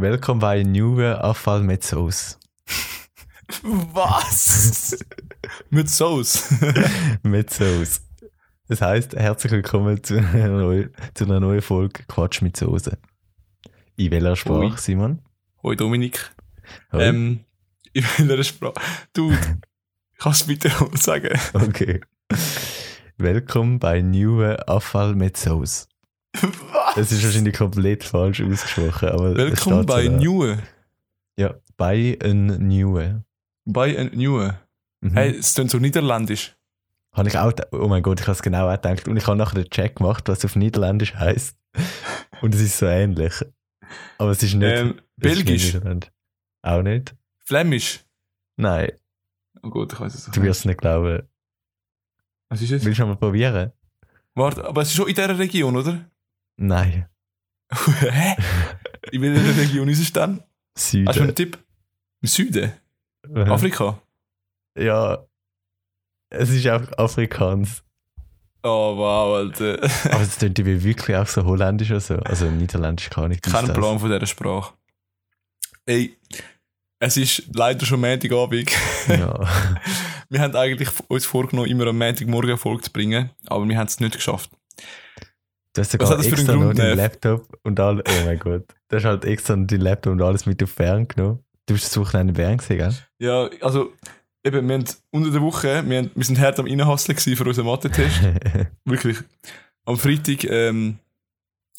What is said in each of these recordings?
Willkommen bei neuen Abfall mit Sauce. Was? Mit Sauce. mit Sauce. Das heißt, herzlich willkommen zu einer, neuen, zu einer neuen Folge Quatsch mit Soße. In welcher Sprache, Ui. Simon? Hoi Dominik. Hoi. Ähm, in welcher Sprache? Du, kannst du bitte sagen? Okay. Willkommen bei neuen Abfall mit Sauce. Was? Das ist wahrscheinlich komplett falsch ausgesprochen, aber Willkommen bei so da. New. Ja, bei ein Neue. Bei ein New. Mhm. Hey, es klingt so niederländisch. Habe ich auch, oh mein Gott, ich habe es genau auch gedacht. Und ich habe nachher den Check gemacht, was auf Niederländisch heißt. Und es ist so ähnlich. Aber es ist nicht. Ähm, es ist nicht Belgisch. Auch nicht? Flämisch. Nein, Oh Gott, ich weiß es du wirst es nicht glauben. Was ist es? Willst du mal probieren? Warte, aber es ist schon in dieser Region, oder? Nein. Hä? In welcher Region ist es dann? Süden. Hast du einen Tipp? Im Süden? Mhm. Afrika? Ja. Es ist auch Afrikaans. Oh wow, Alter. Aber es klingt wie wirklich auch so holländisch oder so. Also niederländisch kann ich Kein Plan von dieser Sprache. Ey, es ist leider schon Montagabend. Ja. Wir haben eigentlich uns vorgenommen, immer am Montagmorgen eine Folge zu bringen, aber wir haben es nicht geschafft. Du hast sogar extra noch Grund, deinen? Laptop und all, oh mein Gott. Du hast halt extra noch deinen Laptop und alles mit auf Fern genommen. Du bist das Wochenende in Bern gesehen, gell? Ja, also, eben, wir haben unter der Woche, wir, haben, wir sind hart am Reinhasseln gewesen für unseren Mathe-Test. Wirklich. Am Freitag, ähm,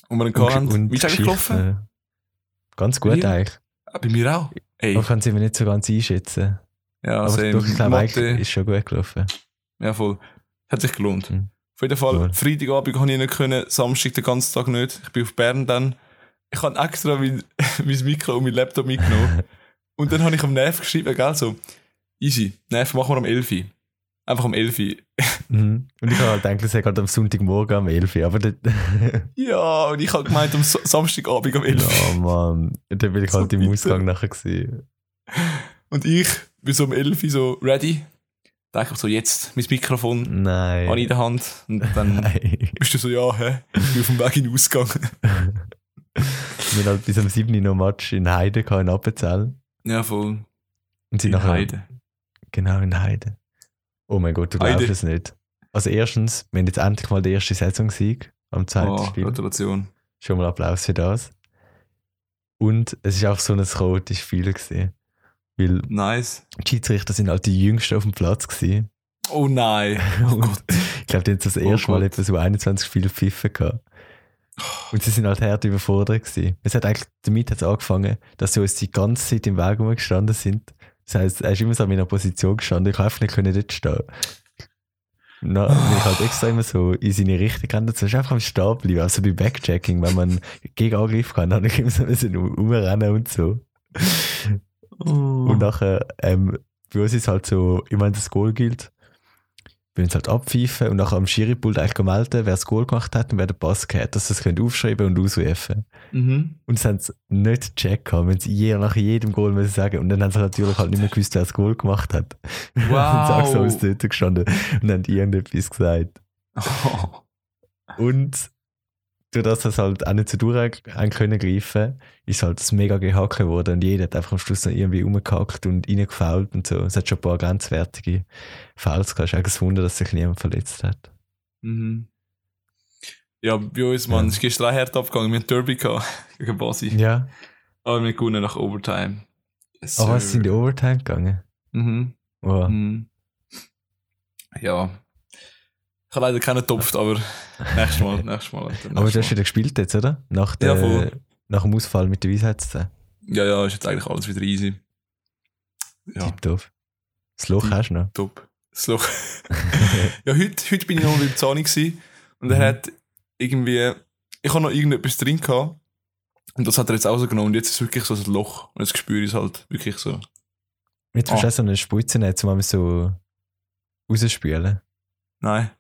und wir einen hatten. Wie ist eigentlich gelaufen? Ganz gut eigentlich. Ah, Bei mir auch. Ey, Man kann es immer nicht so ganz einschätzen. ja, Aber also, doch, ich glaube, Mathe, ist schon gut gelaufen. ja voll. Hat sich gelohnt. Mhm. Auf jeden Fall, Cool. Freitagabend konnte ich nicht können, Samstag den ganzen Tag nicht. Ich bin auf Bern dann. Ich habe extra mein, mein Mikro und mein Laptop mitgenommen. und dann habe ich am Nerv geschrieben, gell, so, easy, Nerv machen wir am 11 Uhr. Einfach am 11 Uhr. Mhm. Und ich habe halt gedacht, es gerade am Sonntagmorgen am 11 Uhr. Aber ja, und ich habe gemeint, am Sa- Samstagabend am 11 Uhr. ja, Mann. Dann bin ich So halt im. Ausgang nachher gewesen. Und ich bin so um 11 Uhr so ready. Denke ich so, jetzt mein Mikrofon Nein. habe ich in der Hand. Und dann Nein. bist du so, ja, hä? Ich bin auf dem Weg in den Ausgang. Wir haben halt bis am 7. Uhr noch Match in Heide in Appenzell. ja, voll. Und sind In nachher, Heide. Genau, in Heide. Oh mein Gott, du Heide. glaubst es nicht. Also erstens, wir haben jetzt endlich mal den ersten Saisonsieg am zweiten Oh, Spiel. Gratulation. Schon mal Applaus für das. Und es war auch so ein chaotisches Spiel. Gewesen, weil Nice. die Schiedsrichter sind halt die Jüngsten auf dem Platz. Gewesen. Oh nein. Oh ich glaube, die haben das Oh erste Mal Gott. etwa so 21 Spiele pfiffen gehabt. Und sie sind halt hart überfordert gewesen. Es hat eigentlich damit hat's angefangen, dass sie uns die ganze Zeit im Weg rumgestanden sind. Das heisst, er ist immer so in meiner Position gestanden. Ich konnte einfach nicht können dort stehen. Na, bin ich halt extra immer so in seine Richtung gerannt. Musst einfach am Stehen bleiben. Also bei Backchecking, wenn man gegen Angriff kann, dann immer so rumrennen und so. Und nachher, ähm, bei uns ist halt so, ich meine, das Goal gilt. Wir uns halt abpfeifen und nachher am Schiripult eigentlich melden, wer das Goal gemacht hat und wer den Pass gehabt dass sie es können aufschreiben und ausrufen. Mhm. Und das haben sie nicht gecheckt wenn sie je, nach jedem Goal müssen sagen. Und dann haben sie natürlich halt nicht mehr gewusst, wer das Goal gemacht hat. und sie auch so aus dort gestanden und haben irgendetwas gesagt. Oh. Und durch das sie halt auch nicht so durch haben können greifen, ist halt das mega gehackt worden und jeder hat einfach am Schluss noch irgendwie rumgehackt und reingefault und so. Es hat schon ein paar grenzwertige Fouls gehabt. Es ist eigentlich ein Wunder, dass sich niemand verletzt hat. Mhm. Ja, bei uns, Mann, Ja. ist gestern hart abgegangen. Wir hatten Derby gehabt gegen Basi. Ja. Aber wir gewonnen nach Overtime. Yes, Aber es sir. sind in die Overtime gegangen. Mhm. Wow. Mhm. Ja. Ich habe leider keinen getopft, aber nächstes Mal, nächstes Mal. Alter, Aber du nächstes hast wieder gespielt jetzt, oder? Nach, Ja, der, voll. nach dem Ausfall mit der Weisheitszähne. Ja, ja, ist jetzt eigentlich alles wieder easy. Ja, Tipptopp. Das Loch Tipp- hast du noch. top. Das Loch. ja, heute, heute bin ich noch beim Zahni gewesen und er Mhm. hat irgendwie, ich habe noch irgendetwas drin gehabt und das hat er jetzt rausgenommen und jetzt ist es wirklich so ein Loch und jetzt spüre ich es halt wirklich so. Jetzt musst du Ah. auch so eine Spritze nehmen, um so rausspülen. Nein,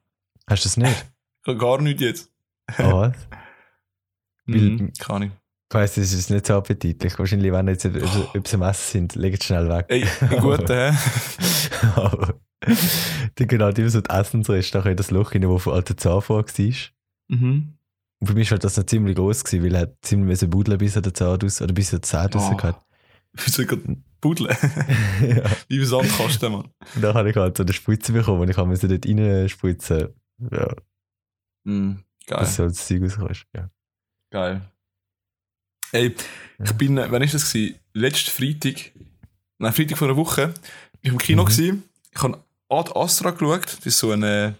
Hast du das nicht? ich habe gar nichts jetzt. Ah, was? Mhm, kann ich. Ich weiss, das ist nicht so appetitlich. Wahrscheinlich, wenn jetzt ob ob sie am Essen sind, legt es schnell weg. Ey, guter, hä? Dann geht halt immer so die Essensreste nachher das Loch rein, wo von alter Zahn vor war. Mhm. Und für mich war das noch ziemlich groß, gewesen, weil er hat ziemlich müssen buddeln, bis er den Zahn aus, oder bis er den Zahn Oh. raus hat. Wieso gerade buddeln? ja. Wie ein Sandkasten, Mann. Und dann habe ich halt so eine Spritze bekommen und ich musste dort reinspritzen. Ja, Mhm. Geil. dass so das Zeug rauskommt. Ja. Geil. Ey, ich bin, äh, wann ist das gewesen? Letzten Freitag, nein, Freitag vor einer Woche, ich war im Kino Mhm. gewesen. Ich habe Ad Astra geschaut. Das ist so eine,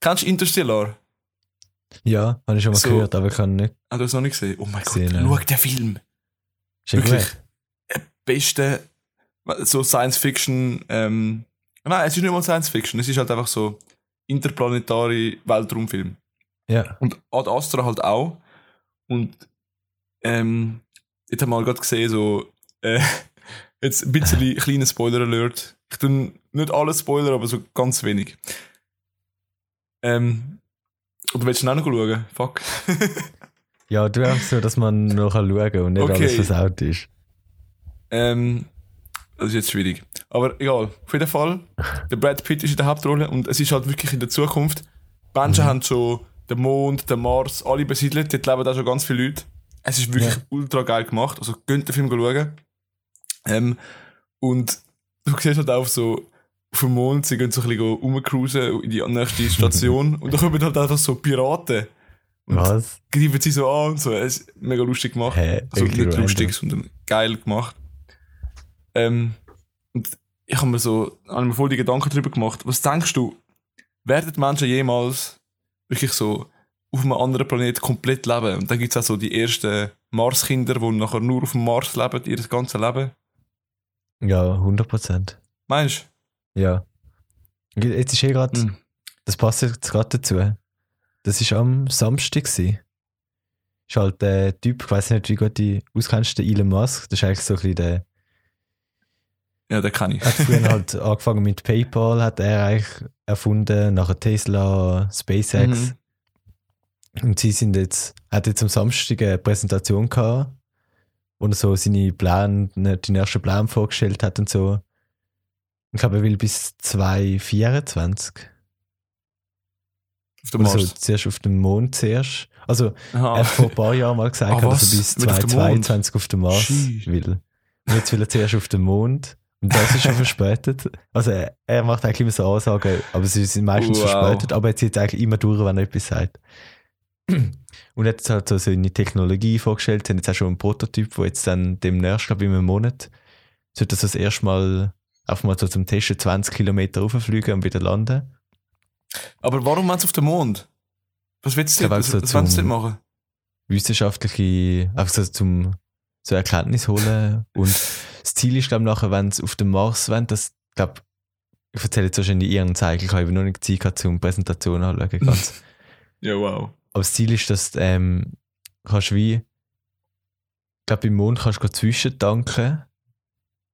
kennst du Interstellar? ja, habe ich schon mal So. gehört, aber ich kann nicht Ah, du hast es noch nicht gesehen? Oh mein Gesehen, Gott, ja. schau den Film. Schon Wirklich. Der beste, so Science-Fiction, ähm, nein, es ist nicht mal Science-Fiction, es ist halt einfach so interplanetare Weltraumfilm. Ja. Und Ad Astra halt auch. Und ähm, jetzt haben wir gerade gesehen, so äh, jetzt ein bisschen kleiner Spoiler-Alert. Ich tue nicht alles Spoiler, aber so ganz wenig. Ähm, oder willst du auch noch schauen? Fuck. Ja, du hast so, dass man noch schauen kann und nicht Okay. alles versaut ist. ähm, das ist jetzt schwierig. Aber egal, auf jeden Fall. Der Brad Pitt ist in der Hauptrolle und es ist halt wirklich in der Zukunft. Die Menschen Mhm. haben schon den Mond, den Mars, alle besiedelt. Dort leben da schon ganz viele Leute. Es ist wirklich Ja. ultra geil gemacht. Also könnt den Film schauen. Ähm, und du siehst halt auch so auf dem Mond, sie gehen so ein bisschen rumcruisen in die nächste Station und da kommen halt einfach so Piraten. Und Was? greifen sie so an und so. Es ist mega lustig gemacht. Hä? Also Irgendwie nicht lustig, sondern geil gemacht. Ähm, und ich habe mir so, habe mir voll die Gedanken darüber gemacht. Was denkst du, werden Menschen jemals wirklich so auf einem anderen Planet komplett leben? Und dann gibt es auch so die ersten Marskinder, die nachher nur auf dem Mars leben, ihr ganzes Leben. Ja, 100 Prozent. Meinst Ja. Jetzt ist eh gerade, du? Mhm. das passt jetzt gerade dazu. Das ist am Samstag. Gewesen. Ist halt der Typ, ich weiß nicht, wie gut du auskennst, der Elon Musk. Das ist eigentlich so ein bisschen der. Ja, den kenne ich. Hat früher halt angefangen mit PayPal, hat er eigentlich erfunden, nachher Tesla, SpaceX. Mhm. Und sie sind jetzt, er hat jetzt am Samstag eine Präsentation gehabt, wo er so seine Pläne, die ersten Pläne vorgestellt hat und so. Ich glaube, er will bis 2024. Auf dem Mars. zuerst auf dem Mond zuerst. Also, er Aha. hat vor ein paar Jahren mal gesagt, Ah, dass was? er bis Will auf den 2022 auf dem Mars Sheesh. will. Und jetzt will er zuerst auf den Mond. Und das ist schon verspätet. Also, er, er macht eigentlich immer so Ansagen, aber sie sind meistens Wow. verspätet, aber er zieht eigentlich immer durch, wenn er etwas sagt. Und er hat so seine Technologie vorgestellt, haben jetzt auch schon einen Prototyp, der jetzt dann demnächst, glaube ich, in einem Monat, sollte das das erste Mal einfach mal so zum Testen 20 Kilometer rauffliegen und wieder landen. Aber warum wollen sie auf den Mond? Was willst du denn? so was denn machen? wissenschaftliche, einfach so zum so Erkenntnis holen. Und das Ziel ist, glaube ich, nachher, wenn sie auf dem Mars wollen, dass, glaube ich erzähle jetzt wahrscheinlich ihren Zeichen, ich habe noch nicht Zeit gehabt, zum Präsentation anschauen. Ganz. Ja, wow. Aber das Ziel ist, dass du, ähm, kannst wie, ich glaube, im Mond kannst du zwischentanken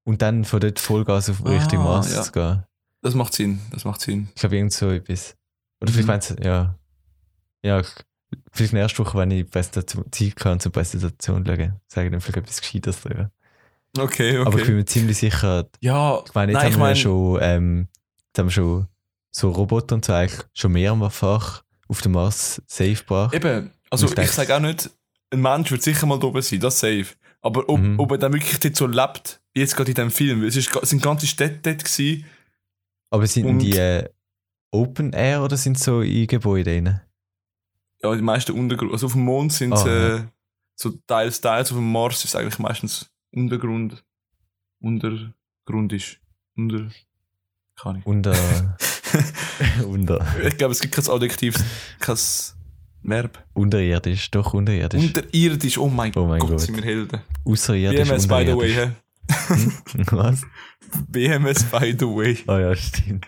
und dann von dort Vollgas auf Richtung Ah, Mars ja. zu gehen. Das macht Sinn, das macht Sinn. Ich glaube, irgend so etwas. Oder vielleicht Mhm. meinst du, ja. Ja, ich- vielleicht nächste Woche, wenn ich Präsentation, Zeit kann zur Präsentation schauen, sage ich dann vielleicht etwas Gescheites darüber. Okay, okay. Aber ich bin mir ziemlich sicher, ja, ich meine, jetzt Nein, haben ich wir ja mein- schon, ähm, jetzt haben wir schon so Roboter und so eigentlich schon mehrfach auf dem Mars safe gebracht. eben, also Ich ich, sage auch nicht, ein Mensch wird sicher mal da oben sein, das safe. Aber ob, Mhm. ob er dann wirklich dort so lebt, jetzt gerade in dem Film, es ist, es sind ganze Städte dort gewesen. Aber sind die äh, Open Air oder sind so in Gebäuden drin? Ja, die meisten Untergrund, also auf dem Mond sind Ah, äh, so teils, teils, auf dem Mars ist eigentlich meistens Untergrund, untergrundisch, unter, keine Ahnung. Unter, unter, Ich glaube, es gibt kein Adjektiv, kein Verb. unterirdisch, doch unterirdisch. Unterirdisch, oh mein, Oh mein Gott, Gott. sind wir Helden. Außerirdisch, BMS by the way, hä? Was? BMS by the way. Ah ja, stimmt.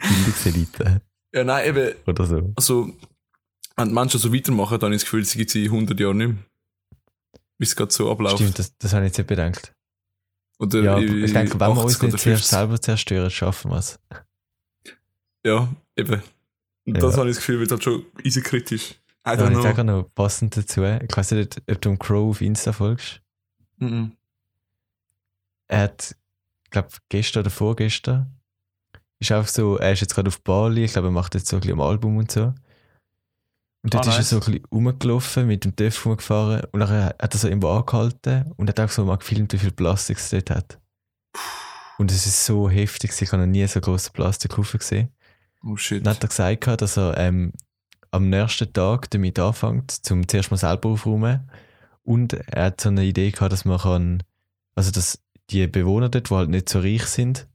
Bildungselite Ja, nein, eben, oder so. also, wenn die Menschen so weitermachen, dann ich das Gefühl, sie gibt es in 100 Jahren nicht mehr. Wie es gerade so abläuft. Stimmt, das, das habe ich jetzt nicht bedenkt. Oder Ja, in ich denke, wenn wir 80 uns nicht zuerst 50. selber zerstören, schaffen wir es. Ja, eben. Und Ja. das habe ich das Gefühl, wird halt schon easy kritisch. I Ja, don't ich know. sage auch noch passend dazu. Ich weiß nicht, ob du dem Crow auf Insta folgst. Mhm. Er hat, ich glaube, gestern oder vorgestern, ist einfach so, er ist jetzt gerade auf Bali, ich glaube, er macht jetzt so ein bisschen am Album und so. Und dort Ah, ist er so ein bisschen rumgelaufen, mit dem TÜV rumgefahren und dann hat er so irgendwo angehalten und hat auch so mal gefilmt, wie viel Plastik es dort hat. Und es ist so heftig, ich habe noch nie so große Plastikhaufen gesehen. Oh shit. Dann hat er gesagt, dass er ähm, am nächsten Tag damit anfängt, zum zuerst mal selber aufräumen. Und er hat so eine Idee gehabt, dass man kann, also dass die Bewohner dort, die halt nicht so reich sind,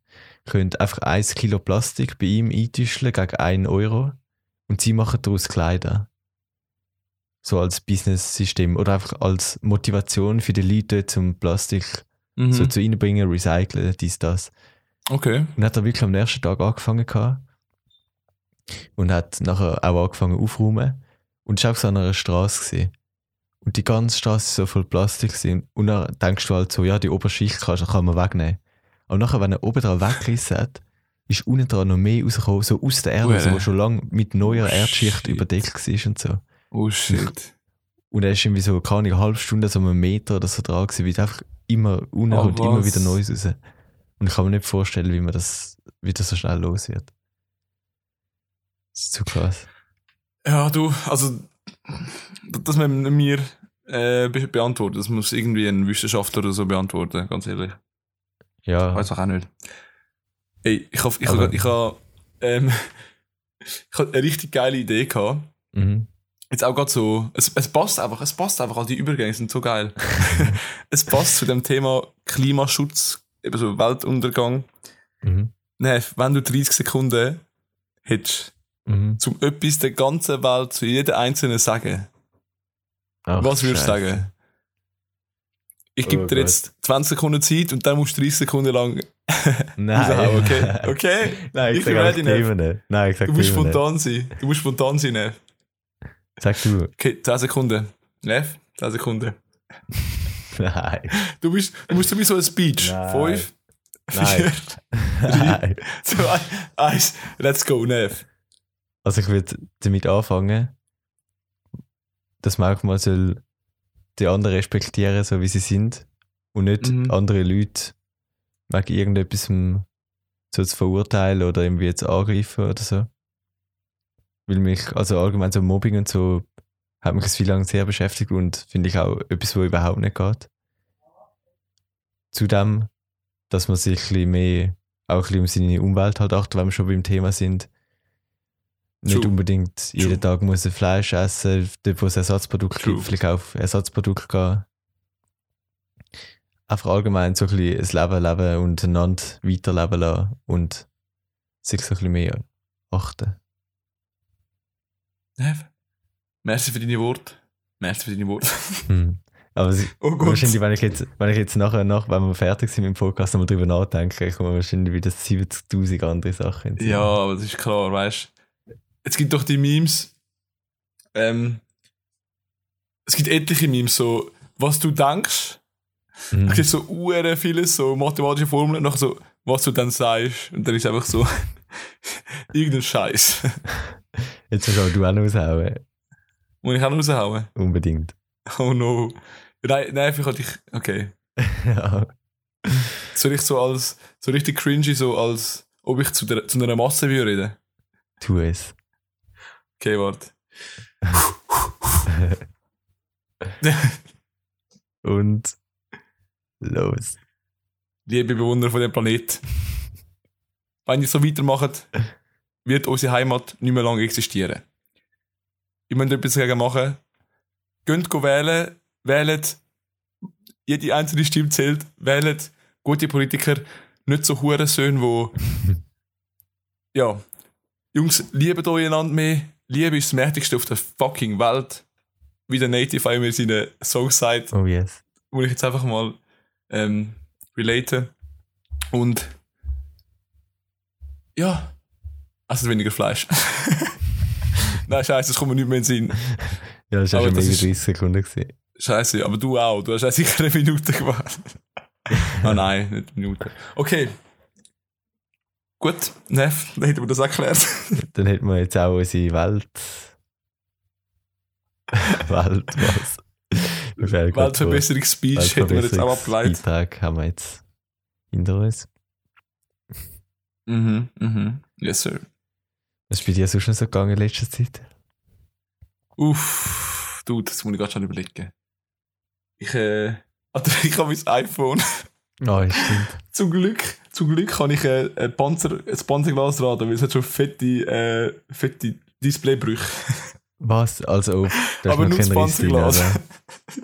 können einfach ein Kilo Plastik bei ihm eintäuschen gegen 1 Euro und sie machen daraus Kleider. So als Business-System oder einfach als Motivation für die Leute zum Plastik Mhm. so zu reinbringen, recyceln, dies, das. okay. Und hat er wirklich am nächsten Tag angefangen gehabt und hat nachher auch angefangen aufzuräumen und war auch so an einer Straße. Und die ganze Straße war so voll Plastik gewesen. und dann denkst du halt so, ja, die Oberschicht kann, kann man wegnehmen. Aber nachher, wenn er oben dran weggerissen hat, ist unten dran noch mehr rausgekommen, so aus der Erde, Ui. also, wo schon lange mit neuer Oh, Erdschicht shit. überdeckt war und so. Oh shit. Und er ist irgendwie so, keine Ahnung, eine halbe Stunde, so einen Meter oder so dran gewesen, weil einfach immer, unten Ah, kommt immer wieder Neues raus. Und ich kann mir nicht vorstellen, wie man das, wie das so schnell los wird. Das ist zu krass. Ja, du, also, das müssen wir mir äh, be beantworten. Das muss irgendwie ein Wissenschaftler oder so beantworten, ganz ehrlich. Ja, Weiß auch nicht. Ey, ich hab, ich Aber- hab, ich hab, ähm, ich hab eine richtig geile Idee gehabt. mhm. Jetzt auch gerade so, es, es passt einfach, es passt einfach, all die Übergänge sind so geil. es passt zu dem Thema Klimaschutz, eben so Weltuntergang. Mhm. Nein, wenn du 30 Sekunden hättest, Mhm. zum etwas der ganzen Welt zu jeder einzelnen sagen, Ach, was würdest du sagen? Ich gebe Oh dir jetzt 20 Sekunden Zeit und dann musst du 30 Sekunden lang Nein. okay? Okay? Nein, ich Ich sag. Nein, ich sag Du musst spontan sein. Du musst spontan sein, Nev. Sag du. Okay, 10 Sekunden. Nev, 10 Sekunden. Nein. Du, bist, du musst sowieso ein Speech. Nein. 5, Nein. 4, Nein. 2, 1. Let's go, Nev. Also ich würde damit anfangen, dass man auch mal soll die anderen respektieren, so wie sie sind und nicht Mhm. andere Leute wegen irgendetwas so zu verurteilen oder irgendwie jetzt angreifen oder so. Weil mich, also allgemein so Mobbing und so, hat mich das viel lang sehr beschäftigt und finde ich auch etwas, wo überhaupt nicht geht. Zudem, dass man sich ein bisschen mehr, auch ein bisschen um seine Umwelt halt achtet, wenn wir schon beim Thema sind. Nicht True. unbedingt jeden True. Tag muss er Fleisch essen, dort wo es Ersatzprodukte True. gibt, vielleicht auf Ersatzprodukte gehen. Einfach allgemein so ein bisschen ein Leben leben und einander weiterleben lassen und sich so ein bisschen mehr achten. Merci für deine Worte. Merci für deine Worte. Hm. Aber sie, Oh wahrscheinlich, wenn ich jetzt, wenn ich jetzt nachher, nach, wenn wir fertig sind mit dem Podcast, nochmal drüber nachdenke, kommen wahrscheinlich wieder 70.000 andere Sachen. in den Sinn. Ja, aber das ist klar, weißt du. Es gibt doch die Memes. Ähm, es gibt etliche Memes, so, was du denkst. Mhm. Es gibt so uhren vieles, so mathematische Formeln, nachher so, was du dann sagst. Und dann ist einfach so, irgendein Scheiß. Jetzt musst auch du auch noch raushauen. Muss ich auch noch raushauen? Unbedingt. Oh no. Nein, nein, vielleicht hatte ich, okay. ja. Soll ich so als, so richtig cringy, so als, ob ich zu, der, zu einer Masse würde reden? Tu es. Okay, warte. Und los. Liebe Bewohner von dem Planet, wenn ihr so weitermacht, wird unsere Heimat nicht mehr lange existieren. Ihr müsst etwas dagegen machen. Geht go wählen, wählt, jede einzelne Stimme zählt, wählt gute Politiker, nicht so Hurensöhne, wo ja, Jungs, lieben euch einander mehr, Liebe ist das Mächtigste auf der fucking Welt, wie der Native einmal in seinen Songs sagt Oh yes. wo ich jetzt einfach mal ähm, relate. Und ja, also weniger Fleisch. Nein, scheiße, das kommt mir nicht mehr in den Sinn. Ja, das war schon mega ist- 30 Sekunden. Gewesen. Scheiße, aber du auch. Du hast ja sicher eine Minute gemacht. ah nein, nicht eine Minute. Okay. Gut, Neff, dann hätten wir das erklärt. Dann hätten wir jetzt auch unsere Welt. Welt, was? Das Wort. Weltverbesserungs-Speech hätten wir jetzt auch abgeleitet. Beitrag haben wir jetzt hinter uns. Mhm, mhm. Yes, sir. Was ist bei dir sonst noch so gegangen in letzter Zeit? Uff, du, das muss ich gerade schon überlegen. Ich, äh, also ich habe mein iPhone. Oh, stimmt. zum Glück, zum Glück kann ich äh, ein, Panzer, ein Panzerglas raten, weil es hat schon fette, äh, fette Displaybrüche. Was? Also, da Aber nur das Panzerglas.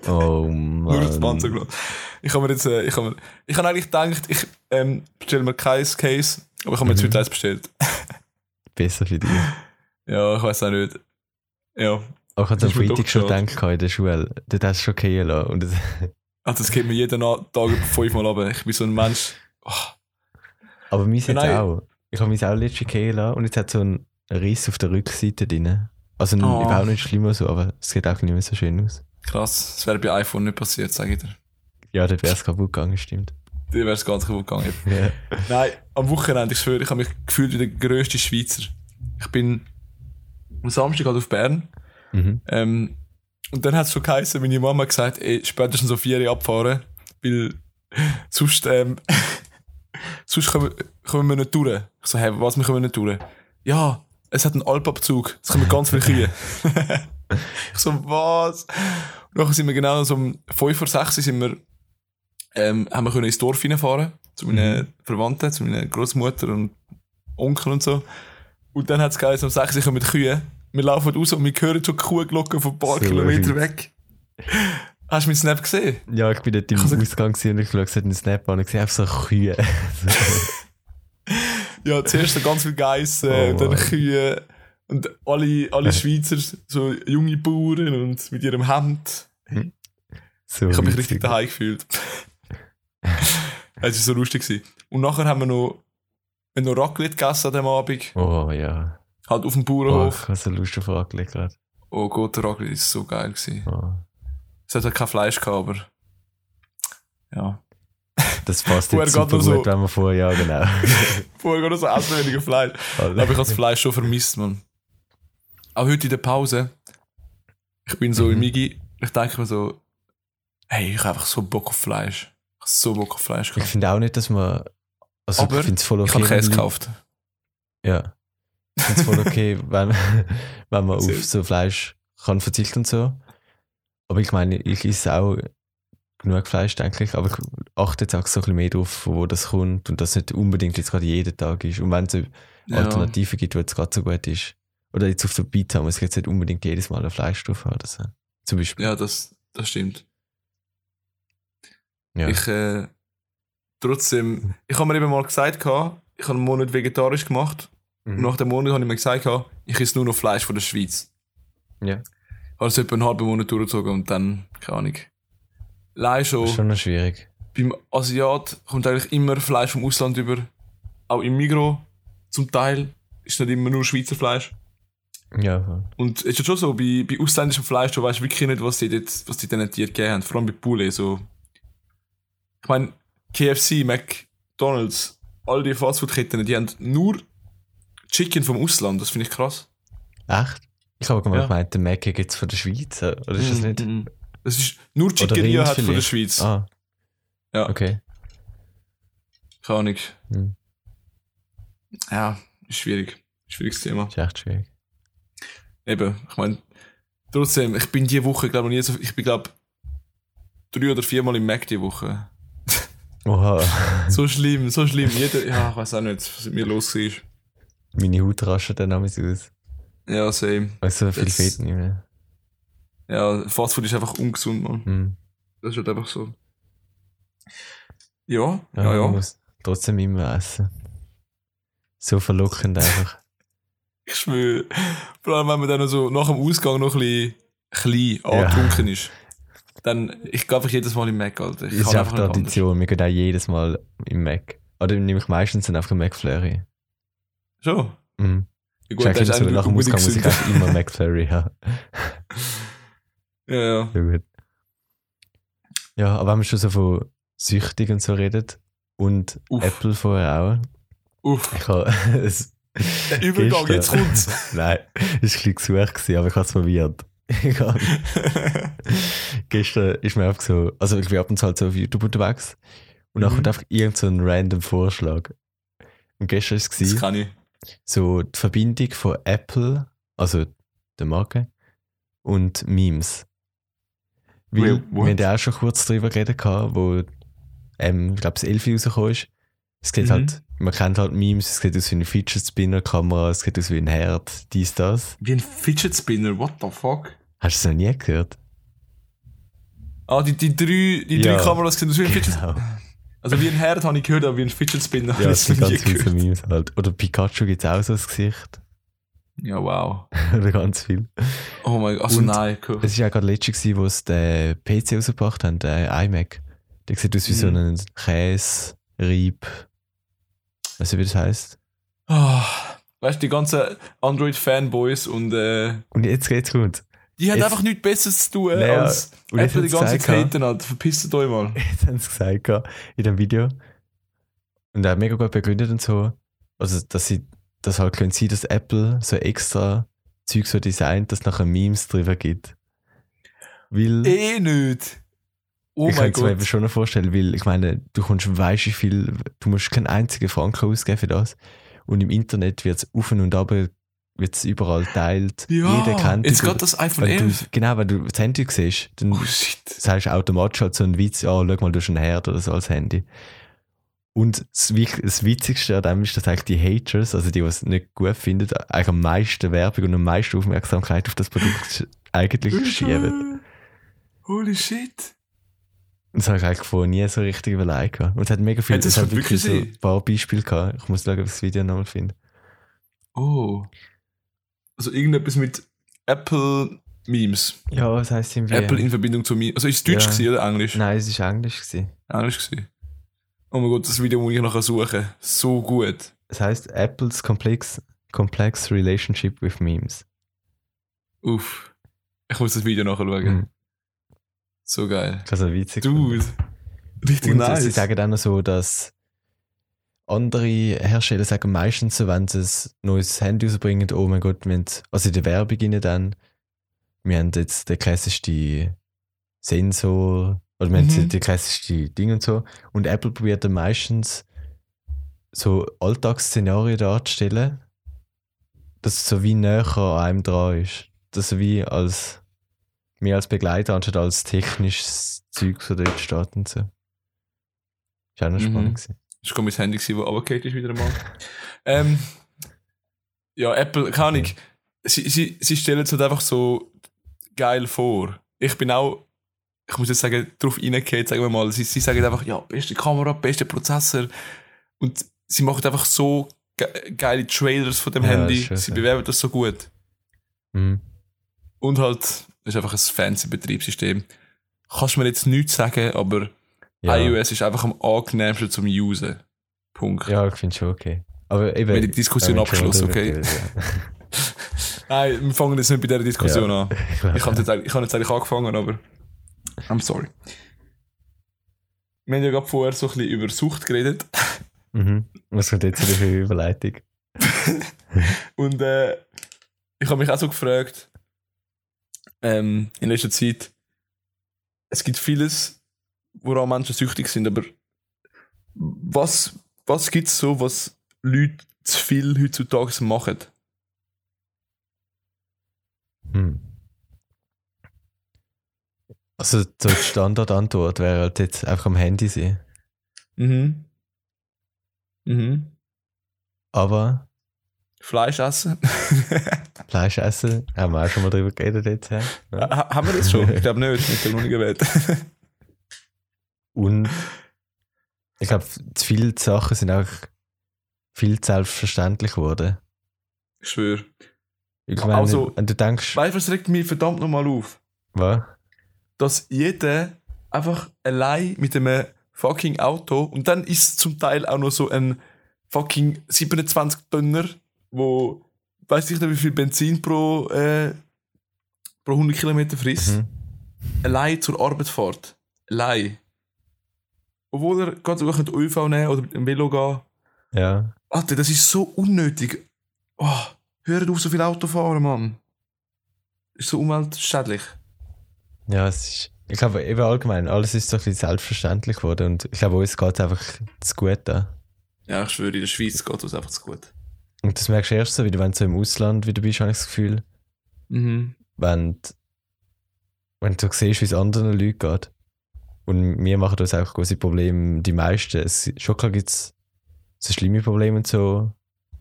Oh Mann. Nur das Panzerglas. Ich habe mir jetzt, äh, ich habe mir, ich habe eigentlich gedacht, ich ähm, bestelle mir kein Case, aber ich habe mir jetzt Mhm. heute eins bestellt. Besser für dich. ja, ich weiß auch nicht. Ja, Aber ich hatte am Das Freitag schon gedacht in der Schule. Dort hast du schon gehen lassen. Und das, also das geht mir jeden Tag fünfmal ab. Ich bin so ein Mensch. Oh, aber mir jetzt Nein. auch. Ich habe mich auch letztens gehen lassen und jetzt hat so ein Riss auf der Rückseite drin. Also Oh. überhaupt nicht schlimm so, aber es sieht auch nicht mehr so schön aus. krass, das wäre bei iPhone nicht passiert, sage ich dir. Ja, dort wäre es kaputt gegangen, stimmt. Dir wäre es ganz kaputt gegangen. Ja. Nein, am Wochenende, ich schwöre, ich habe mich gefühlt wie der grösste Schweizer. Ich bin am Samstag halt auf Bern. Mhm. Ähm, und dann hat es schon geheißen, meine Mama hat gesagt, ey, spätestens so vier Uhr abfahren, weil sonst, ähm, sonst kommen, kommen wir nicht durch. Ich so, hey, was, wir kommen nicht durch? Ja, es hat einen Alpabzug, es kommen ganz viele Kühe. ich so, was? Und dann sind wir genau so um 5 vor 6 sind wir, ähm, haben wir können ins Dorf reinfahren, zu meinen Verwandten, zu meiner Großmutter und Onkel und so. Und dann hat es geheißen, um 6 Uhr kommen die Kühe. Wir laufen raus und wir hören schon die Kuhglocken von ein paar So Kilometer weg. Hast du meinen Snap gesehen? ja, ich bin dort im habe- Ausgang und ich habe gesehen, einen Snap an und ich sehe einfach so Kühe. Ja, zuerst so ganz viel Geissen, Oh dann Mann. Kühe und alle, alle Schweizer, so junge Bauern und mit ihrem Hemd. so Ich habe mich richtig daheim gefühlt. Es war so lustig. Gewesen. Und nachher haben wir noch, wir noch Raclette gegessen an dem Abend. Oh ja. Halt auf dem Oh, Bauernhof. ich habe so Lust auf Raclette gerade. Oh Gott, der Raclette ist so geil. Gewesen. Oh. Es hat halt kein Fleisch gehabt, aber. Ja. Das passt jetzt geht super so- gut, wenn wir vorher, ja genau. Vorher gar noch so essen weniger Fleisch. Aber ich habe das Fleisch schon vermisst, man. Auch heute in der Pause. Ich bin so Mhm. im Migi. Ich denke mir so, hey, ich habe einfach so Bock auf Fleisch. Ich habe so Bock auf Fleisch Ich gehabt. finde auch nicht, dass man. Also Aber ich finde es voll okay. Ich habe Käse gekauft. Ja. Ich finde es voll okay, wenn, wenn man auf so Fleisch kann verzichten und so. Aber ich meine, ich esse auch genug Fleisch, denke ich. Aber ich achte jetzt auch so ein bisschen mehr drauf, von wo das kommt und dass es nicht unbedingt jetzt gerade jeden Tag ist. Und wenn es eine Ja. Alternative gibt, wo es gerade so gut ist. Oder jetzt auf der Pizza muss ich jetzt nicht unbedingt jedes Mal ein Fleisch drauf haben. Oder so. Zum Beispiel. Ja, das, das stimmt. Ja. Ich, äh, trotzdem, ich habe mir eben mal gesagt, ich habe einen Monat vegetarisch gemacht. Und Mhm. nach dem Monat habe ich mir gesagt, ich esse nur noch Fleisch von der Schweiz. ja. Also etwa einen halben Monat durchgezogen und dann, keine Ahnung. Leider Das ist schon noch schwierig. Beim Asiat kommt eigentlich immer Fleisch vom Ausland über. Auch im Migro zum Teil. Ist nicht immer nur Schweizer Fleisch. Ja, voll. Und es ist ja schon so, bei, bei ausländischem Fleisch, du weißt wirklich nicht, was sie, dort, was sie diesen Tieren gegeben haben. Vor allem bei Poulet. So. Ich meine, KFC, McDonalds, all die Fastfood-Ketten, die haben nur Chicken vom Ausland. Das finde ich krass. Echt? Ich habe mal Ja. gemeint, den Mac gibt es von der Schweiz. Oder ist das nicht? Das ist nur Rind hat von der? Schweiz. Ah, Ja, okay. keine Ahnung. Hm. Ja, ist schwierig. Schwieriges Thema. Ist echt schwierig. Eben, ich meine, trotzdem, ich bin die Woche, glaube ich, nie so, ich bin, glaube drei oder viermal im Mac die Woche. Oha. So schlimm, so schlimm. Jeder, ja, ich weiß auch nicht, was mit mir los war. Meine Haut rastet dann damals aus. Ja, same. Weil so viel Das- Fett nicht mehr. Ja, Fastfood ist einfach ungesund, man. Hm. Das ist halt einfach so. Ja, Ja, ja, Man ja. muss trotzdem immer essen. So verlockend einfach. Ich schwöre. Vor allem, wenn man dann so nach dem Ausgang noch ein bisschen klein Ja. angetrunken ist. Dann, ich gehe einfach jedes Mal im Mac, Alter. Ich Das ist nicht anders. Tradition. Wir gehen auch jedes Mal im Mac. Oder nehme ich meistens dann einfach McFlurry. Schon. Mhm. Ja, Ist eigentlich der so, auch nach dem Ausgang muss ich einfach immer McFlurry haben. Ja, ja. Ja, gut. Ja, aber wenn wir schon so von süchtig und so redet und Uff. Apple vorher auch. Uff. Ich habe Der Übergang, Gestern. jetzt kommt's. Nein, es war ein bisschen gesucht, gewesen, aber ich habe es probiert. Hab- Gestern ist mir einfach so, also ich bin ab und zu halt so auf YouTube unterwegs und dann Mhm. kommt einfach irgend so ein random Vorschlag. Und gestern war es das gewesen, kann ich. so die Verbindung von Apple, also der Marke, und Memes. Weil wir haben ja auch schon kurz drüber geredet, wo ähm, ich glaube, das 11 rausgekommen ist. Es geht Mhm. halt, man kennt halt Memes, es sieht aus wie eine Fidget-Spinner-Kamera, es sieht aus wie ein Herd, dies, das. Wie ein Fidget Spinner, what the fuck? Hast du es noch nie gehört? Ah, die, die drei, die Ja. drei Kameras sehen aus wie ein Fidget Genau. Also wie ein Herd habe ich gehört, aber wie ein Fidget Spinner habe Ja, ich es noch nie ganz viele so gehört. Memes halt. Oder Pikachu gibt es auch so das Gesicht. Ja, wow. Oder ganz viel. Oh mein Gott, also Und nein, cool. Es war ja gerade letztes, gewesen, wo sie den PC rausgebracht haben, den iMac. Der sieht aus wie so Mhm. ein Käse-Rieb. Weißt du, wie das heisst? Ah, weißt du, die ganzen Android-Fanboys und äh, Und jetzt geht's gut. die haben Jetzt- einfach nichts Besseres zu tun, Naja, als und jetzt Apple die ganze haten hat. Verpisst euch mal. Jetzt haben sie gesagt in dem Video. Und er hat mega gut begründet und so. Also, dass sie das halt können sein, dass Apple so extra Zeug so designt, dass es nachher Memes drüber gibt. Weil. Eh nicht. Oh ich mein kann mir eben schon vorstellen, weil ich meine, du kommst, weißt wie viel, du musst keinen einzigen Franken ausgeben für das. Und im Internet wird es auf und ab, wird es überall teilt. Ja, Jeder kennt jetzt geht das iPhone Wenn du, 11. genau, wenn du das Handy siehst, dann Oh sagst du automatisch halt so einen Witz, ja, schau mal, du hast einen Herd oder so als Handy. Und das, Witzigste an dem ist, dass eigentlich die Haters, also die, die es nicht gut finden, eigentlich am meisten Werbung und am meisten Aufmerksamkeit auf das Produkt eigentlich schieben. Holy shit. Das habe ich eigentlich vorher nie so richtig überlegt. Und es hat mega viel, Hat das es hat wirklich so ein paar Beispiele gehabt. Ich muss schauen, ob ich das Video nochmal finde. Oh. Also irgendetwas mit Apple Memes. Ja, was heisst irgendwie? Apple in Verbindung zu Memes. Also ist es Deutsch Ja. gewesen oder Englisch? Nein, es war Englisch. Gewesen. Englisch gewesen. Oh mein Gott, das Video muss ich nachher suchen. So gut. Es heisst Apples complex, complex Relationship with Memes. Uff. Ich muss das Video nachher schauen. Mhm. So geil. Das ist witzig. Dude. Richtig Und nice. sie sagen auch noch so, dass andere Hersteller sagen meistens so, wenn sie ein neues Handy rausbringen, oh mein Gott, wir haben, also in der Werbung innen dann, wir haben jetzt den klassischen Sensor, oder haben Mhm. die, die klassische Ding und so. Und Apple probiert dann meistens so Alltagsszenarien darzustellen, dass es so wie näher an einem dran ist. Dass er wie als mehr als Begleiter anstatt als technisches Zeug, so dort steht und so. Ist auch noch Mhm. spannend gewesen. Das war mein Handy, das runtergefallen ist wieder einmal. ähm, ja, Apple, keine Ahnung. Sie, sie, sie stellen es halt einfach so geil vor. Ich bin auch, ich muss jetzt sagen, drauf reingehört, sagen wir mal. Sie, sie sagen einfach, ja, beste Kamera, beste Prozessor. Und sie machen einfach so ge geile Trailers von dem Ja, Handy. schön, Sie ja. bewerben das so gut. Mhm. Und halt, es ist einfach ein fancy Betriebssystem. Kannst du mir jetzt nichts sagen, aber Ja. iOS ist einfach am angenehmsten zum Usen. Punkt. ja, ich finde schon okay. Aber eben. Haben die Diskussion abgeschlossen, okay? Nein, wir fangen jetzt nicht bei dieser Diskussion an. ja. Ich habe jetzt, habe jetzt eigentlich angefangen, aber. I'm sorry. Wir haben ja gerade vorher so ein bisschen über Sucht geredet. mhm. Was kommt jetzt für eine Überleitung? Und äh, ich habe mich auch so gefragt, ähm, in letzter Zeit, es gibt vieles, woran Menschen süchtig sind, aber was, was gibt es so, was Leute zu viel heutzutage machen? Hm. Also, so die Standardantwort wäre halt jetzt einfach am Handy sein. Mhm. Mhm. Aber Fleisch essen? Fleisch essen, haben wir auch schon mal drüber geredet jetzt. Ja? Ha- Haben wir das schon? Ich glaube nicht, ich habe noch nicht erwähnt. Und ich glaube, zu viele Sachen sind auch viel selbstverständlich geworden. ich schwöre. Ich meine, Also- wenn du denkst, Weißt du, was regt mich verdammt nochmal auf? was? Dass jeder einfach allein mit einem fucking Auto und dann ist es zum Teil auch noch so ein fucking 27 Tonner, wo weiß ich nicht, wie viel Benzin pro, äh, pro 100 Kilometer frisst. Mhm. Allein zur Arbeit fährt. Allein. Obwohl er ganz mit dem ÖV nehmen oder mit dem Velo gehen. Ja. Alter, das ist so unnötig. Oh, hört auf, so viel Auto fahren, Mann. Ist so umweltschädlich. Ja, es ist, ich glaube, eben allgemein, alles ist so ein bisschen selbstverständlich geworden und ich glaube, uns geht es einfach zu gut an. Ja, ich schwöre, in der Schweiz geht es einfach zu gut. Und das merkst du erst so wieder, wenn du so im Ausland wieder bist, habe ich das Gefühl, Mhm. wenn du wenn du siehst, wie es anderen Leuten geht, und wir machen uns auch große Probleme, die meisten, es, schon klar gibt es so schlimme Probleme und so,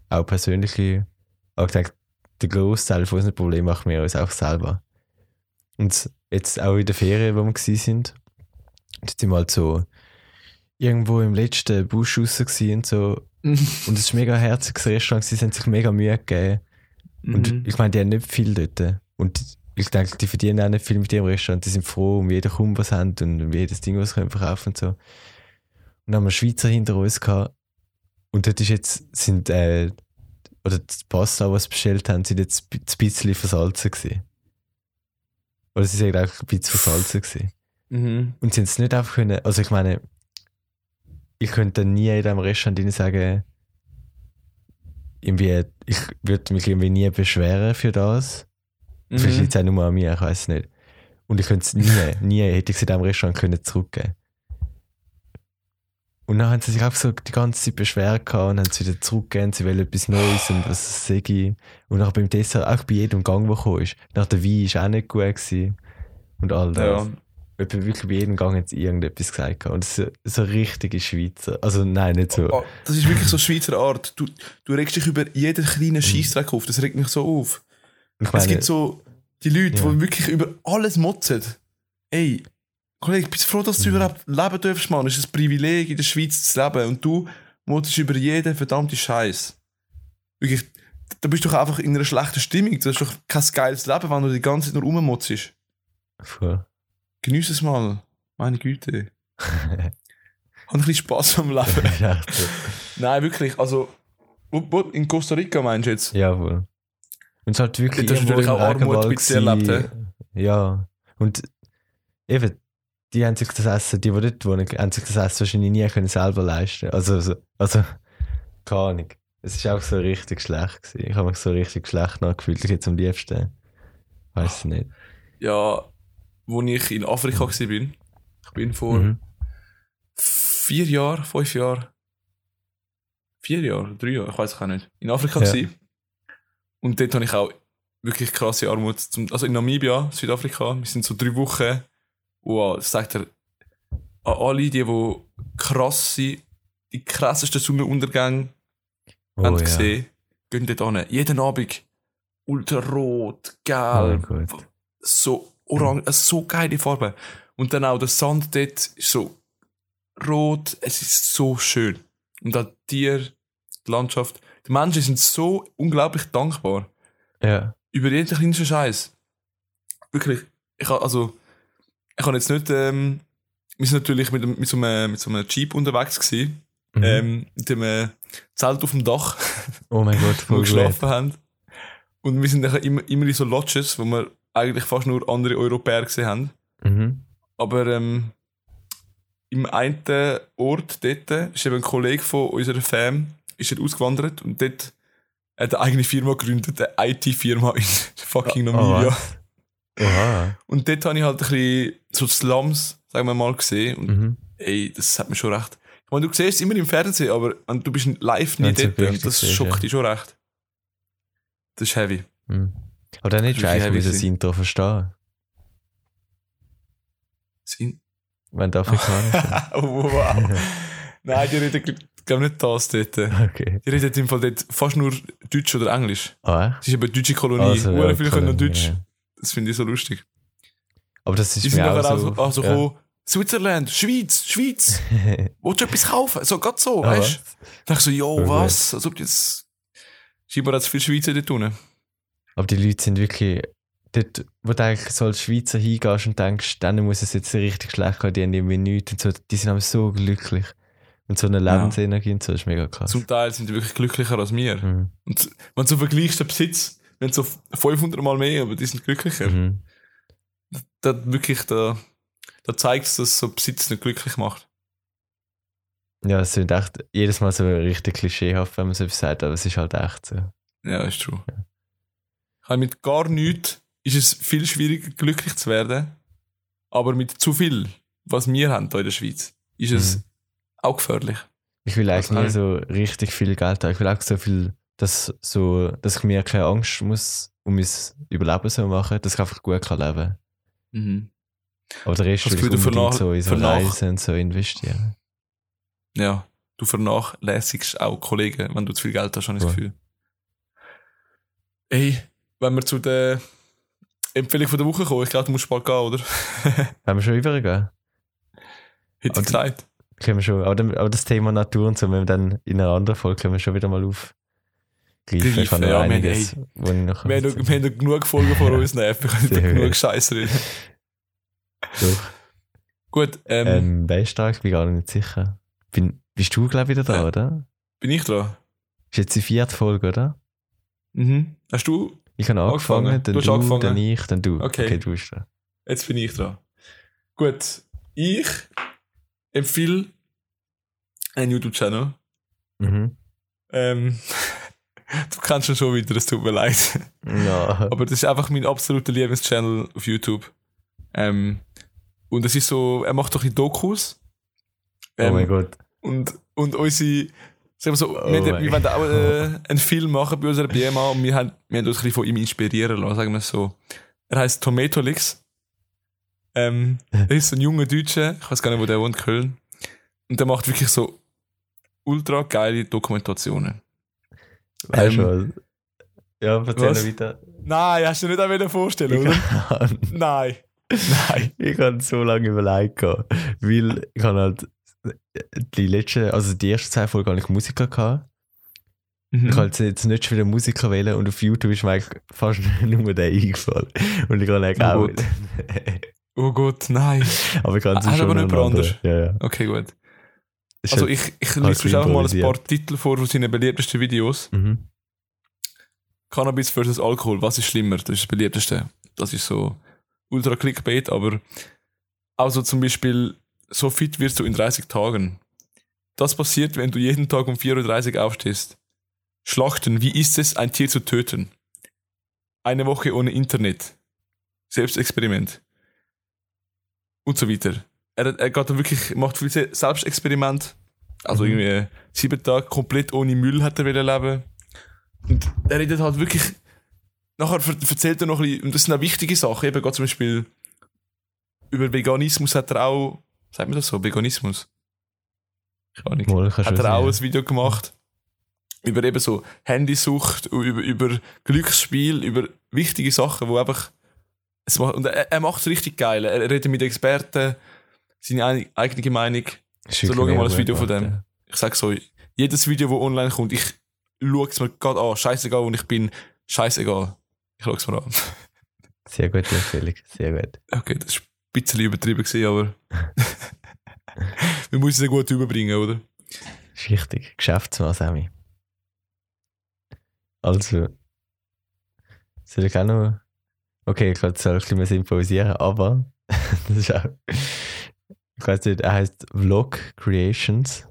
auch persönliche, aber ich denke, der Großteil von unseren Problemen machen wir uns auch selber. Und jetzt auch in der Ferien, wo wir sind, jetzt sind wir halt so irgendwo im letzten Busch raus und so. und es ist ein mega herziges Restaurant, sie haben sich mega Mühe gegeben. Und Mhm. ich meine, die haben nicht viel dort. Und ich denke, die verdienen auch nicht viel mit ihrem Restaurant. Die sind froh um jeden Kunden, was haben und um jedes Ding, was sie können verkaufen und so. Und dann haben wir Schweizer hinter uns gehabt. Und dort ist jetzt, sind, äh, oder die Pasta, was sie bestellt haben, sind jetzt ein bisschen versalzen gewesen. Oder sie sind auch ein bisschen versalzen gewesen. Mhm. Und sie haben es nicht einfach können, also ich meine, ich könnte nie in diesem Restaurant sagen, irgendwie, ich würde mich irgendwie nie beschweren für das. Vielleicht Mhm. liegt es auch nur an mir, ich weiß es nicht. Und ich könnte es nie, nie hätte ich es in diesem Restaurant können zurückgeben Und dann haben sie sich auch so die ganze Zeit beschwert gehabt und haben es wieder zurückgegeben, sie wollen etwas Neues und was sage ich. Und auch beim Dessert, auch bei jedem Gang, der gekommen ist. Nach der Wein war auch nicht gut gewesen. Und all das. Ja. Etwa wirklich bei jedem Gang sie irgendetwas gesagt. gehabt. Und das ist so, richtige Schweizer. Also nein, nicht so. Oh, das ist wirklich so Schweizer Art. Du, du regst dich über jeden kleinen Scheissdreck auf. Das regt mich so auf. Ich es meine, gibt so die Leute, Ja. die wirklich über alles motzen. Ey, Kollege, bist du froh, dass du Mhm. überhaupt leben darfst, Mann? Es ist ein Privileg, in der Schweiz zu leben. Und du motzest über jeden verdammten Scheiß. Wirklich, da bist du doch einfach in einer schlechten Stimmung. Du hast doch kein geiles Leben, wenn du die ganze Zeit nur rummotzest. voll. Genieß es mal. Meine Güte. Hab ein bisschen Spaß am Leben. Ja. Nein, wirklich. Also, in Costa Rica meinst du jetzt? Jawohl. Und es ist halt wirklich du irgendwo natürlich auch Armut mit dir erlebt. Ja. Und eben, die haben sich das Essen, die, die dort wohnen, haben sich das Essen wahrscheinlich nie können selber leisten Also, so, also keine Ahnung. Es ist auch so richtig schlecht gewesen. Ich habe mich so richtig schlecht nachgefühlt. Ich jetzt am liebsten. Weiß nicht. Ja, wo ich in Afrika war. Ich bin vor Mhm. vier Jahren, fünf Jahren, vier Jahre, drei Jahre, ich weiß es auch nicht, in Afrika Ja. gewesen. Und dort habe ich auch wirklich krasse Armut. Also in Namibia, Südafrika, wir sind so drei Wochen. Wow, das sagt er an alle, die, die krasse, die krassesten Sonnenuntergänge Oh, haben ja. gesehen, gehen dort hin. Jeden Abend. Ultra rot, Oh, gelb, gut. so orange, äh, so geile Farbe. Und dann auch der Sand dort ist so rot, es ist so schön. Und auch die Tiere, die Landschaft. Die Menschen sind so unglaublich dankbar Ja. über jeden kleinsten Scheiß. Wirklich, ich also, ich habe jetzt nicht, ähm, wir sind natürlich mit, mit, so einem, mit so einem Jeep unterwegs gewesen, Mhm. ähm, mit dem äh, Zelt auf dem Dach, oh mein Gott, wo wir geschlafen haben. Und wir sind dann immer, immer in so Lodges, wo wir eigentlich fast nur andere Europäer gesehen haben. Mhm. Aber ähm, im einen Ort dort ist eben ein Kollege von unserer Fam ist dort ausgewandert und dort hat er eine eigene Firma gegründet, eine IT-Firma in fucking Oh, Namibia. was? Oha. und dort habe ich halt ein bisschen so Slums, sagen wir mal, gesehen. Und Mhm. ey, das hat mir schon recht. Ich meine, du siehst es immer im Fernsehen, aber du bist live nie Wenn's dort das siehst, schockt ja. dich schon recht. Das ist heavy. Mhm. Aber dann nicht Das heavy müssen das. Intro verstehen, Sind- wenn du oh, wow. Nein, die reden, glaube nicht das dort. Okay. Die reden im Fall dort fast nur Deutsch oder Englisch. Ah, echt? Es ist eben eine deutsche Kolonie. Also, ja, viele können noch Kolonie, Deutsch. ja. Das finde ich so lustig. Aber das ist Die sind mir auch so... auch so, also ja. gekommen, Switzerland, Schweiz, Schweiz, willst du etwas kaufen? So, gerade so, Ah, weißt du? Da ich so, jo, Voll was? Als ob jetzt. Scheinbar hat es viele Schweizer dort unten. Aber die Leute sind wirklich... Dort, wo du eigentlich so als Schweizer hingehst und denkst, denen muss es jetzt richtig schlecht gehen, die haben irgendwie nichts und so, die sind aber so glücklich. Und so eine Lebensenergie und so, ist mega krass. Zum Teil sind die wirklich glücklicher als wir. Mhm. Und wenn du so vergleichst, den Besitz, wenn so 500 Mal mehr, aber die sind glücklicher. Mhm. Da wirklich, da, da zeigt es, dass so Besitz nicht glücklich macht. Ja, es sind echt jedes Mal so richtig klischeehaft, wenn man so etwas sagt, aber es ist halt echt so. Ja, ist true. Habe mit gar nichts ist es viel schwieriger, glücklich zu werden. Aber mit zu viel, was wir haben hier in der Schweiz, ist es Mhm. auch gefährlich. Ich will eigentlich Was nie so richtig viel Geld haben. Ich will auch so viel, dass, so, dass ich mir keine Angst muss um mein Überleben so machen, dass ich einfach gut kann leben Mhm. Aber der Rest vernach- so in so Reisen und so investieren. Ja, du vernachlässigst auch Kollegen, wenn du zu viel Geld hast, habe ich das. Gefühl. Ey, wenn wir zu der Empfehlung von der Woche kommen, ich glaube, du musst bald gehen, oder? Haben wir schon übergehen? Hätte ich gesagt. Können wir schon, aber, das Thema Natur und so, wenn wir dann in einer anderen Folge können wir schon wieder mal aufgreifen. Ich habe noch ja, wir haben- einiges, ich noch Wir haben, noch, wir haben noch genug Folgen vor uns, nein, wir können nicht genug. Scheiß reden. Doch. Gut, ähm, Ähm, da? Ich bin gar nicht sicher. Bin, bist du, glaube ich, wieder da, Äh. oder? bin ich dran? Ist jetzt die vierte Folge, oder? Mhm. Hast du? Ich habe angefangen, Angefangen. dann Du du, angefangen. dann ich, dann du. Okay. du bist da. Jetzt bin ich dran. Gut, ich empfehle einen YouTube-Channel. Mhm. Ähm, du kennst ihn schon wieder, es tut mir leid. Ja. Aber das ist einfach mein absoluter Lieblingschannel auf YouTube. Ähm, und es ist so, er macht doch die Dokus. oh Ähm, mein Gott. Und, und unsere, sagen wir so, Oh wir, wir wollen auch äh, einen Film machen bei unserer BMA und wir haben, wir haben uns ein bisschen von ihm inspirieren lassen, sagen wir es so. Er heißt Tomatolix. Ähm, er ist so ein junger Deutscher, ich weiß gar nicht, wo der wohnt, Köln. Und der macht wirklich so ultra geile Dokumentationen. Weißt du ähm, was? Ja, erzähl was? weiter. Nein, hast du dir nicht auch vorstellen, oder? Nein. Nein. ich habe so lange überlegt, weil ich habe halt die letzte, also die ersten zwei Folgen habe ich Musiker gehabt. Mhm. Ich habe jetzt- nicht schon wieder Musiker wählen und auf YouTube ist mir eigentlich fast nur der eingefallen. Und ich habe eigentlich Oh auch. Gott. Oh Gott, nein. aber ich kann es Hast schon aber anderen. anders? Ja, ja. Okay, gut. Also jetzt- ich, ich halt lese einfach mal ein paar Titel vor von seinen beliebtesten Videos. Mhm. Cannabis versus Alkohol, was ist schlimmer? Das ist das beliebteste. Das ist so ultra Clickbait, aber also zum Beispiel, so fit wirst du in 30 Tagen. Das passiert, wenn du jeden Tag um 4.30 Uhr aufstehst. Schlachten, wie ist es, ein Tier zu töten? Eine Woche ohne Internet. Selbstexperiment. Und so weiter. Er, er geht da wirklich, macht viel Se- Selbstexperiment. Also Mhm. irgendwie sieben Tage komplett ohne Müll hat er leben. Und er redet halt wirklich. Nachher erzählt er noch ein bisschen, und das sind auch wichtige Sachen, eben gerade zum Beispiel über Veganismus hat er auch, sagt man das so, Veganismus? Keine Ahnung. Mal, kannst Hat er auch was ein Video gemacht über eben so Handysucht, über, über Glücksspiel, über wichtige Sachen, wo einfach es macht, und er, er macht es richtig geil. Er redet mit Experten, seine ei- eigene Meinung. So, schau mal das Video von dem. Ich sag so, jedes Video, wo online kommt, ich schaue es mir gerade an. Scheißegal, wo ich bin. Scheißegal. Ich schaue es mir an. Sehr gute Empfehlung, sehr gut. Okay, das ist ein bisschen übertrieben gewesen, aber wir müssen es ja gut überbringen, oder? ist richtig. Geschäftsmann, Sammy. Also, soll ich auch noch. Okay, ich kann jetzt ein bisschen mehr improvisieren, aber das ist auch. Ich weiß nicht, er heißt Vlog Creations.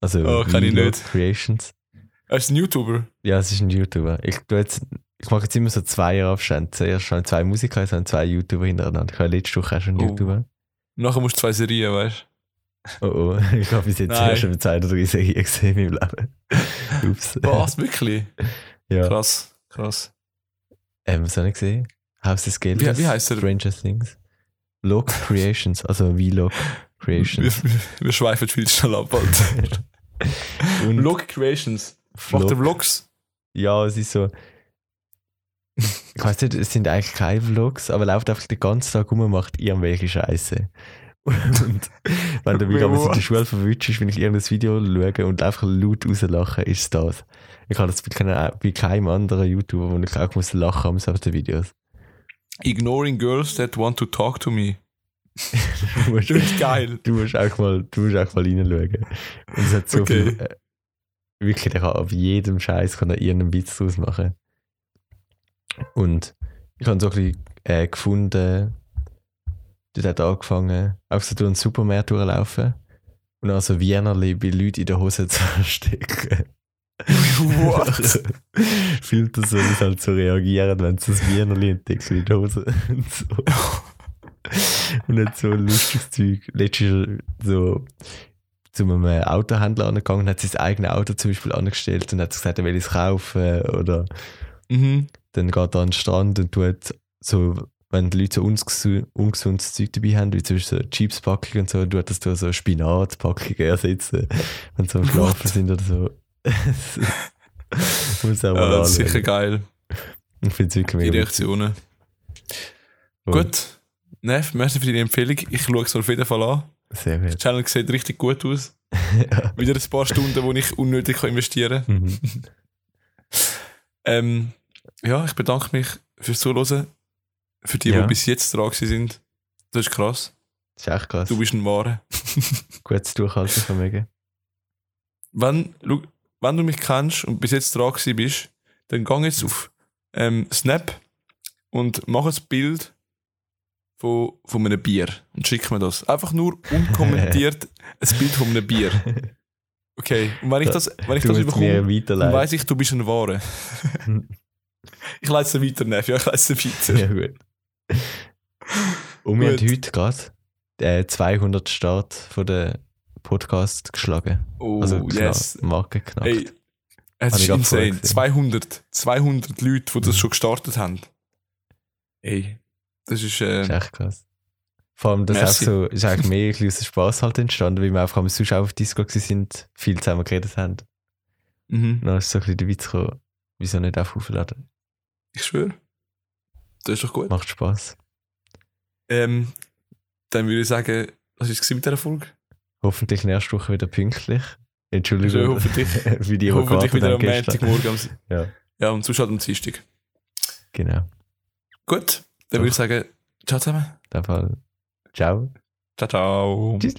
Also, Oh, kann ich Vlog nicht. Creations. Er ist ein YouTuber. Ja, es ist ein YouTuber. Ich, jetzt, ich mache jetzt immer so zwei Abstände. Zuerst schon zwei Musiker, jetzt haben zwei YouTuber hintereinander. Ich habe letzte Woche auch schon einen Oh. YouTuber. Nachher musst du zwei Serien, weißt Oh oh, ich habe bis jetzt Nein. schon zwei oder drei Serien gesehen in meinem Leben. Ups. du? Was? Wirklich? Ja. Krass, krass. Ähm, was habe ich gesehen? Haus des Geldes. Wie- wie heisst er? Stranger Things. Vlog Creations, also Vlog Creations. wir, wir schweifen viel schnell ab, Vlog Creations. Macht Vlog, Vlogs? ja, es ist so. Ich weiß nicht, es sind eigentlich keine Vlogs, aber er läuft einfach den ganzen Tag rum und macht irgendwelche Scheiße. Und wenn du mich abends in der Schule verwünschst, wenn ich irgendein Video schaue und einfach laut rauslache, ist das. Ich habe das bei keinem, bei keinem anderen YouTuber, wo ich auch muss lachen muss auf den Videos. Ignoring girls that want to talk to me. Du musst, Das ist geil. du musst auch mal, du musst auch mal reinschauen. Und es hat so Okay. viel, äh, wirklich, der kann auf jedem Scheiß kann er irgendeinen Witz draus machen. Und ich habe so ein bisschen äh, gefunden, dort hat angefangen, auch so durch einen Supermarkt durchlaufen und dann so Wienerli bei Leuten in der Hose zu verstecken. What? Filter so, wie sie halt so reagieren, wenn sie das Wienerli entdecken in der Hose. Und so. Und nicht so ein lustiges Zeug. Letztes so zu einem Autohändler angegangen und hat sein eigenes Auto zum Beispiel angestellt und hat gesagt, er will es kaufen. Oder mhm. dann geht er an den Strand und tut so, wenn die Leute so ungesu- ungesundes Zeug dabei haben, wie zum Beispiel so Chips-Packungen und so, du hattest da so Spinat-Packungen ersetzen, wenn sie am Schlafen sind oder so. Muss auch mal Ja, das ist sicher geil. Ich finde es wirklich Die. Reaktionen. Gut. Neff, merci für deine Empfehlung. Ich schaue es auf jeden Fall an. Sehr Der gut. Channel sieht richtig gut aus. Wieder ein paar Stunden, wo ich unnötig kann investieren kann. Mhm. Ähm, ja, ich bedanke mich fürs Zuhören. Für die, Ja. die bis jetzt dran sind. Das ist krass. Das ist echt krass. Du bist ein Wahrer. Gutes Durchhaltevermögen. Wenn, wenn du mich kennst und bis jetzt dran bist, dann geh jetzt auf ähm, Snap und mach ein Bild von, von einem Bier und schick mir das. Einfach nur unkommentiert ein Bild von einem Bier. Okay, und wenn ich das, wenn ich Du das bekomme, weiss ich, du bist ein Wahrer. ich leite es weiter, Neff. Ja, ich leite es weiter. Ja, gut. Und wir haben heute gerade äh, 200 Start von der Podcast geschlagen. Oh, Also knapp, yes. Marke knackt. Ey, es ist insane. vorher gesehen. 200, 200 Leute, die das Mhm. schon gestartet haben. Ey, das ist, äh, Das ist echt krass. Vor allem, das ist, auch so, ist eigentlich mehr ein aus Spass halt entstanden, weil wir einfach am sonst auch auf Discord gewesen sind, viel zusammen geredet haben. mhm. Und dann ist so ein bisschen der Witz gekommen, wieso nicht auf aufladen? ich schwöre. Das ist doch gut. Macht Spass. Ähm, dann würde ich sagen, was ist es mit dieser Folge? Hoffentlich nächste Woche wieder pünktlich. Entschuldigung. Ja, hoffentlich. für die, Hoffentlich wieder am. Montagmorgen. Ja. ja, und halt am Dienstag. Genau. Gut, dann würde ich sagen, ciao zusammen. In dem Fall. Ciao. Ciao, ciao. Tschüss.